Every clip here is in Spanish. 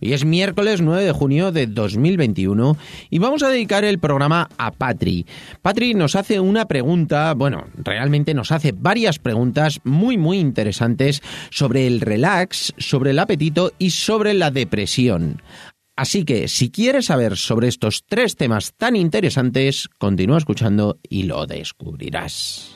Hoy es miércoles 9 de junio de 2021 y vamos a dedicar el programa a Patri. Patri nos hace una pregunta, bueno, realmente nos hace varias preguntas muy muy interesantes sobre el relax, sobre el apetito y sobre la depresión. Así que si quieres saber sobre estos tres temas tan interesantes, continúa escuchando y lo descubrirás.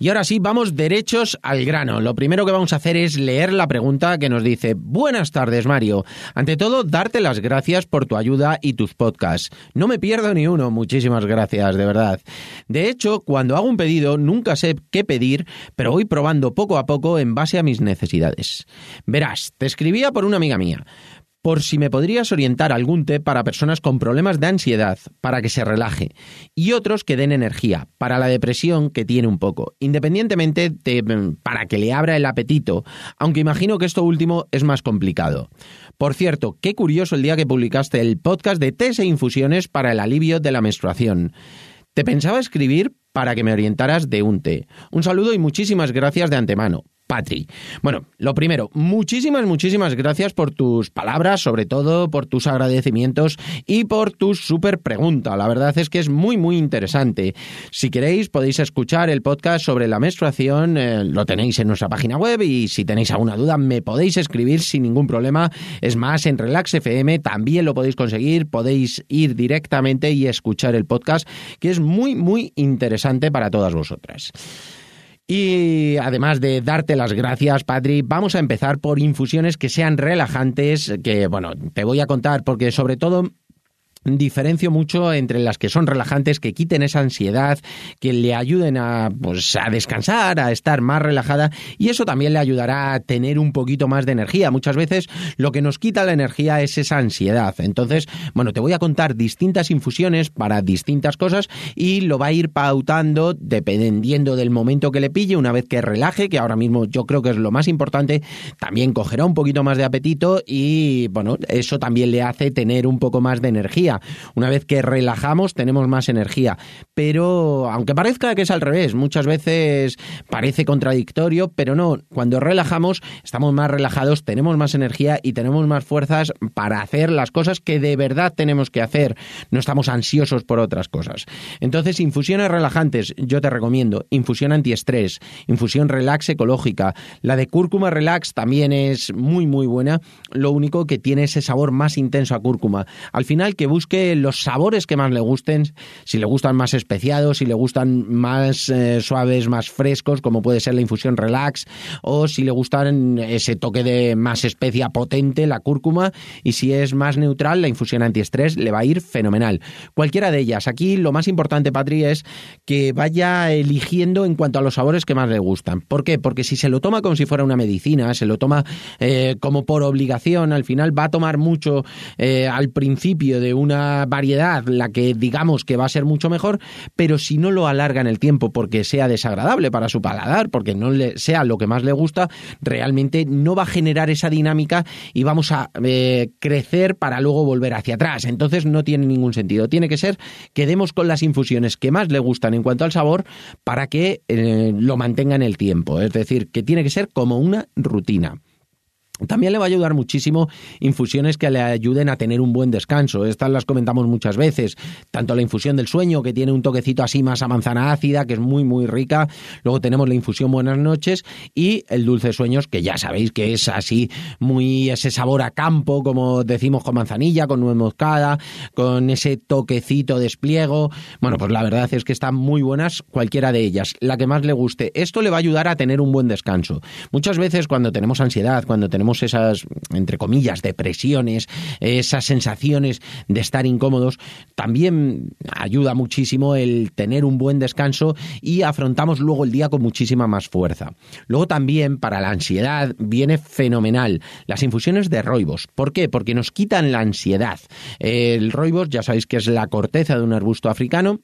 Y ahora sí, vamos derechos al grano. Lo primero que vamos a hacer es leer la pregunta que nos dice, buenas tardes Mario. Ante todo, darte las gracias por tu ayuda y tus podcasts. No me pierdo ni uno, muchísimas gracias, de verdad. De hecho, cuando hago un pedido, nunca sé qué pedir, pero voy probando poco a poco en base a mis necesidades. Verás, te escribía por una amiga mía por si me podrías orientar algún té para personas con problemas de ansiedad, para que se relaje, y otros que den energía, para la depresión que tiene un poco, independientemente de mm, para que le abra el apetito, aunque imagino que esto último es más complicado. Por cierto, qué curioso el día que publicaste el podcast de tés e infusiones para el alivio de la menstruación. Te pensaba escribir para que me orientaras de un té. Un saludo y muchísimas gracias de antemano. Patri. Bueno, lo primero, muchísimas, muchísimas gracias por tus palabras, sobre todo por tus agradecimientos y por tu súper pregunta. La verdad es que es muy, muy interesante. Si queréis, podéis escuchar el podcast sobre la menstruación, eh, lo tenéis en nuestra página web y si tenéis alguna duda me podéis escribir sin ningún problema. Es más, en Relax FM también lo podéis conseguir, podéis ir directamente y escuchar el podcast, que es muy, muy interesante para todas vosotras. Y además de darte las gracias, Patri, vamos a empezar por infusiones que sean relajantes, que bueno, te voy a contar porque sobre todo diferencio mucho entre las que son relajantes, que quiten esa ansiedad, que le ayuden a, pues, a descansar, a estar más relajada y eso también le ayudará a tener un poquito más de energía. Muchas veces lo que nos quita la energía es esa ansiedad. Entonces, bueno, te voy a contar distintas infusiones para distintas cosas y lo va a ir pautando dependiendo del momento que le pille, una vez que relaje, que ahora mismo yo creo que es lo más importante, también cogerá un poquito más de apetito y, bueno, eso también le hace tener un poco más de energía. Una vez que relajamos tenemos más energía. Pero aunque parezca que es al revés, muchas veces parece contradictorio, pero no, cuando relajamos estamos más relajados, tenemos más energía y tenemos más fuerzas para hacer las cosas que de verdad tenemos que hacer. No estamos ansiosos por otras cosas. Entonces, infusiones relajantes, yo te recomiendo. Infusión antiestrés, infusión relax ecológica. La de cúrcuma relax también es muy, muy buena. Lo único que tiene ese sabor más intenso a cúrcuma. Al final, que busque los sabores que más le gusten, si le gustan más especiados, si le gustan más eh, suaves, más frescos, como puede ser la infusión relax, o si le gustan ese toque de más especia potente, la cúrcuma, y si es más neutral, la infusión antiestrés le va a ir fenomenal. Cualquiera de ellas. Aquí lo más importante, Patri, es que vaya eligiendo en cuanto a los sabores que más le gustan. ¿Por qué? Porque si se lo toma como si fuera una medicina, se lo toma eh, como por obligación, al final va a tomar mucho eh, al principio de un una variedad la que digamos que va a ser mucho mejor, pero si no lo alarga en el tiempo porque sea desagradable para su paladar, porque no le sea lo que más le gusta, realmente no va a generar esa dinámica y vamos a eh, crecer para luego volver hacia atrás. Entonces no tiene ningún sentido. Tiene que ser que demos con las infusiones que más le gustan en cuanto al sabor para que eh, lo mantenga en el tiempo. Es decir, que tiene que ser como una rutina. También le va a ayudar muchísimo infusiones que le ayuden a tener un buen descanso. Estas las comentamos muchas veces. Tanto la infusión del sueño, que tiene un toquecito así más a manzana ácida, que es muy, muy rica. Luego tenemos la infusión Buenas noches y el dulce sueños, que ya sabéis que es así, muy ese sabor a campo, como decimos con manzanilla, con nuez moscada, con ese toquecito de espliego. Bueno, pues la verdad es que están muy buenas cualquiera de ellas. La que más le guste. Esto le va a ayudar a tener un buen descanso. Muchas veces cuando tenemos ansiedad, cuando tenemos esas, entre comillas, depresiones, esas sensaciones de estar incómodos, también ayuda muchísimo el tener un buen descanso y afrontamos luego el día con muchísima más fuerza. Luego también para la ansiedad viene fenomenal las infusiones de roibos. ¿Por qué? Porque nos quitan la ansiedad. El roibos, ya sabéis que es la corteza de un arbusto africano,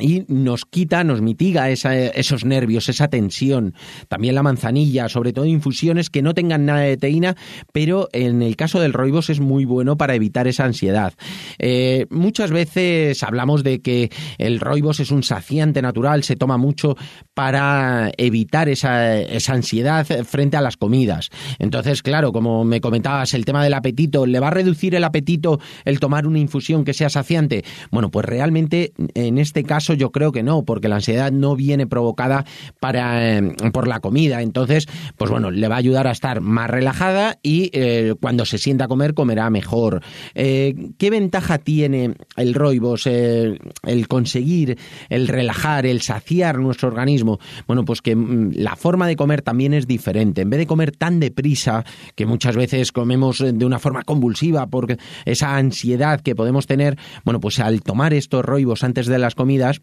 y nos quita, nos mitiga esos nervios, esa tensión. También la manzanilla, sobre todo infusiones que no tengan nada de teína, pero en el caso del roibos es muy bueno para evitar esa ansiedad. Eh, muchas veces hablamos de que el roibos es un saciante natural, se toma mucho para evitar esa, esa ansiedad frente a las comidas. Entonces, claro, como me comentabas, el tema del apetito, ¿le va a reducir el apetito el tomar una infusión que sea saciante? Bueno, pues realmente en este caso yo creo que no, porque la ansiedad no viene provocada para, eh, por la comida. Entonces, pues bueno, le va a ayudar a estar más relajada y eh, cuando se sienta a comer, comerá mejor. Eh, ¿Qué ventaja tiene el roibos, el conseguir, el relajar, el saciar nuestro organismo? Bueno, pues que mm, la forma de comer también es diferente. En vez de comer tan deprisa, que muchas veces comemos de una forma convulsiva por esa ansiedad que podemos tener, bueno, pues al tomar estos roibos antes de las comidas,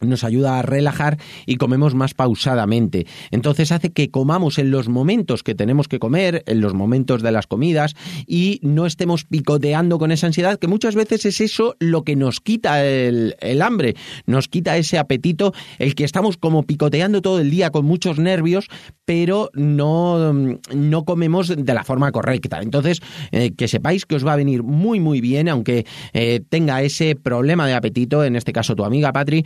nos ayuda a relajar y comemos más pausadamente. Entonces hace que comamos en los momentos que tenemos que comer, en los momentos de las comidas y no estemos picoteando con esa ansiedad, que muchas veces es eso lo que nos quita el, hambre, nos quita ese apetito, el que estamos como picoteando todo el día con muchos nervios, pero no, no comemos de la forma correcta. Entonces, eh, que sepáis que os va a venir muy muy bien, aunque eh, tenga ese problema de apetito, en este caso tu amiga Patri,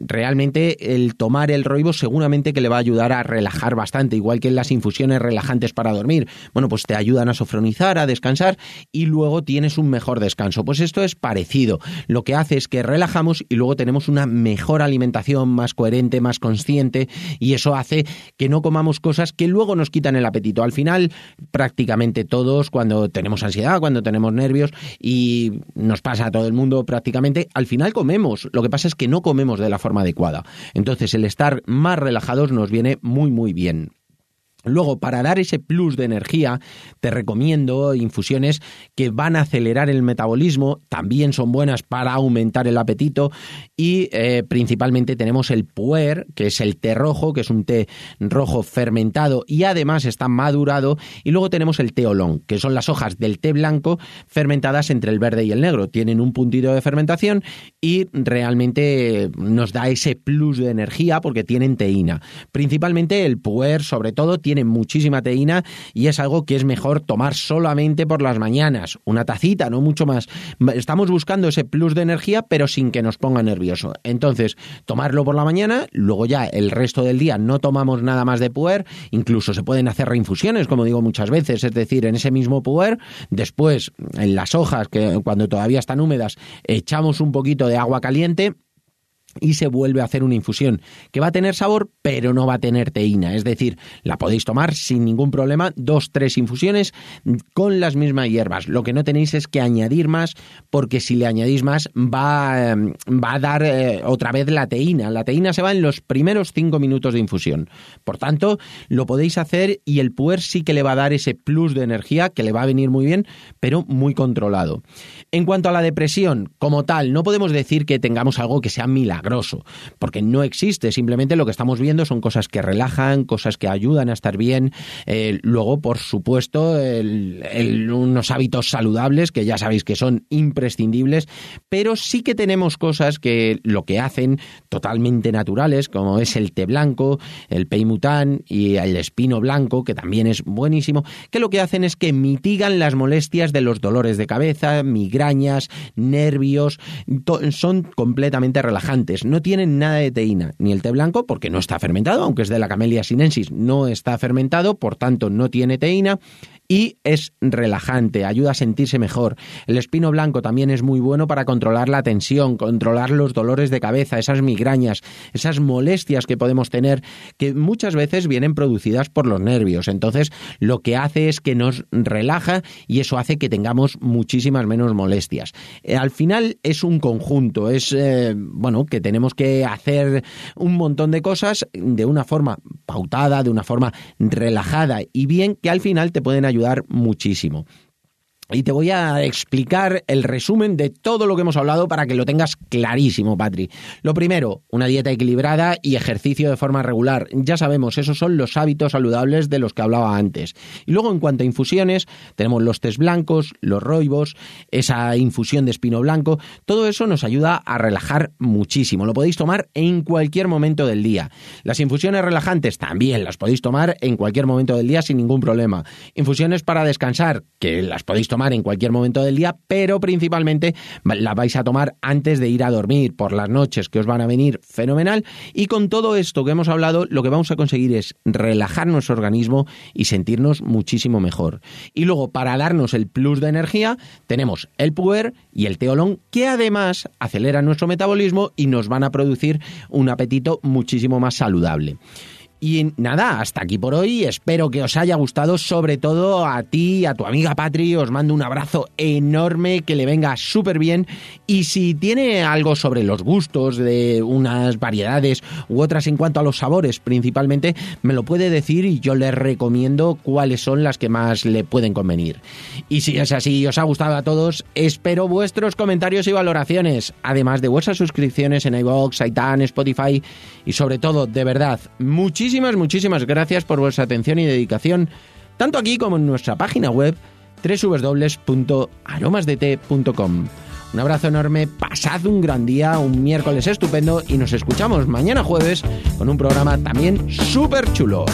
realmente el tomar el roibo seguramente que le va a ayudar a relajar bastante, igual que las infusiones relajantes para dormir. Bueno, pues te ayudan a sofronizar, a descansar y luego tienes un mejor descanso. Pues esto es parecido. Lo que hace es que relajamos y luego tenemos una mejor alimentación, más coherente, más consciente y eso hace que no comamos cosas que luego nos quitan el apetito. Al final, prácticamente todos, cuando tenemos ansiedad, cuando tenemos nervios y nos pasa a todo el mundo prácticamente, al final comemos. Lo que pasa es que no comemos de la forma adecuada. Entonces el estar más relajados nos viene muy muy bien. Luego, para dar ese plus de energía, te recomiendo infusiones que van a acelerar el metabolismo, también son buenas para aumentar el apetito y eh, principalmente tenemos el puer, que es el té rojo, que es un té rojo fermentado y además está madurado, y luego tenemos el té olón, que son las hojas del té blanco fermentadas entre el verde y el negro. Tienen un puntito de fermentación y realmente nos da ese plus de energía porque tienen teína. Principalmente el puer, sobre todo, tiene muchísima teína y es algo que es mejor tomar solamente por las mañanas, una tacita, no mucho más. Estamos buscando ese plus de energía, pero sin que nos ponga nervioso. Entonces, tomarlo por la mañana, luego ya el resto del día no tomamos nada más de puer, incluso se pueden hacer reinfusiones, como digo muchas veces, es decir, en ese mismo puer, después en las hojas que cuando todavía están húmedas echamos un poquito de agua caliente y se vuelve a hacer una infusión que va a tener sabor pero no va a tener teína, es decir, la podéis tomar sin ningún problema, dos, tres infusiones con las mismas hierbas. Lo que no tenéis es que añadir más porque si le añadís más va, em, va a dar eh, otra vez la teína. La teína se va en los primeros cinco minutos de infusión. Por tanto, lo podéis hacer y el puer sí que le va a dar ese plus de energía que le va a venir muy bien, pero muy controlado. En cuanto a la depresión, como tal, no podemos decir que tengamos algo que sea porque no existe, simplemente lo que estamos viendo son cosas que relajan, cosas que ayudan a estar bien, eh, luego, por supuesto, unos hábitos saludables que ya sabéis que son imprescindibles, pero sí que tenemos cosas que lo que hacen totalmente naturales, como es el té blanco, el peimután y el espino blanco, que también es buenísimo, que lo que hacen es que mitigan las molestias de los dolores de cabeza, migrañas, nervios, son completamente relajantes no tienen nada de teína, ni el té blanco porque no está fermentado, aunque es de la Camellia sinensis, no está fermentado, por tanto no tiene teína y es relajante, ayuda a sentirse mejor. El espino blanco también es muy bueno para controlar la tensión, controlar los dolores de cabeza, esas migrañas, esas molestias que podemos tener que muchas veces vienen producidas por los nervios. Entonces, lo que hace es que nos relaja y eso hace que tengamos muchísimas menos molestias. Eh, al final es un conjunto, es eh, bueno, que tenemos que hacer un montón de cosas de una forma pautada, de una forma relajada y bien que al final te pueden ayudar ayudar muchísimo y te voy a explicar el resumen de todo lo que hemos hablado para que lo tengas clarísimo, Patri. Lo primero, una dieta equilibrada y ejercicio de forma regular. Ya sabemos, esos son los hábitos saludables de los que hablaba antes. Y luego, en cuanto a infusiones, tenemos los tés blancos, los roibos, esa infusión de espino blanco. Todo eso nos ayuda a relajar muchísimo. Lo podéis tomar en cualquier momento del día. Las infusiones relajantes también las podéis tomar en cualquier momento del día sin ningún problema. Infusiones para descansar, que las podéis tomar tomar en cualquier momento del día, pero principalmente la vais a tomar antes de ir a dormir por las noches que os van a venir fenomenal. Y con todo esto que hemos hablado, lo que vamos a conseguir es relajar nuestro organismo y sentirnos muchísimo mejor. Y luego, para darnos el plus de energía, tenemos el puer y el teolón, que además aceleran nuestro metabolismo y nos van a producir un apetito muchísimo más saludable. Y nada, hasta aquí por hoy. Espero que os haya gustado, sobre todo a ti, a tu amiga Patri. Os mando un abrazo enorme, que le venga súper bien. Y si tiene algo sobre los gustos de unas variedades u otras en cuanto a los sabores principalmente, me lo puede decir y yo le recomiendo cuáles son las que más le pueden convenir. Y si es así os ha gustado a todos, espero vuestros comentarios y valoraciones, además de vuestras suscripciones en iVoox, iTunes, Spotify y sobre todo, de verdad, muchísimas muchísimas, gracias por vuestra atención y dedicación, tanto aquí como en nuestra página web www.aromasdt.com. Un abrazo enorme, pasad un gran día, un miércoles estupendo y nos escuchamos mañana jueves con un programa también súper chulo.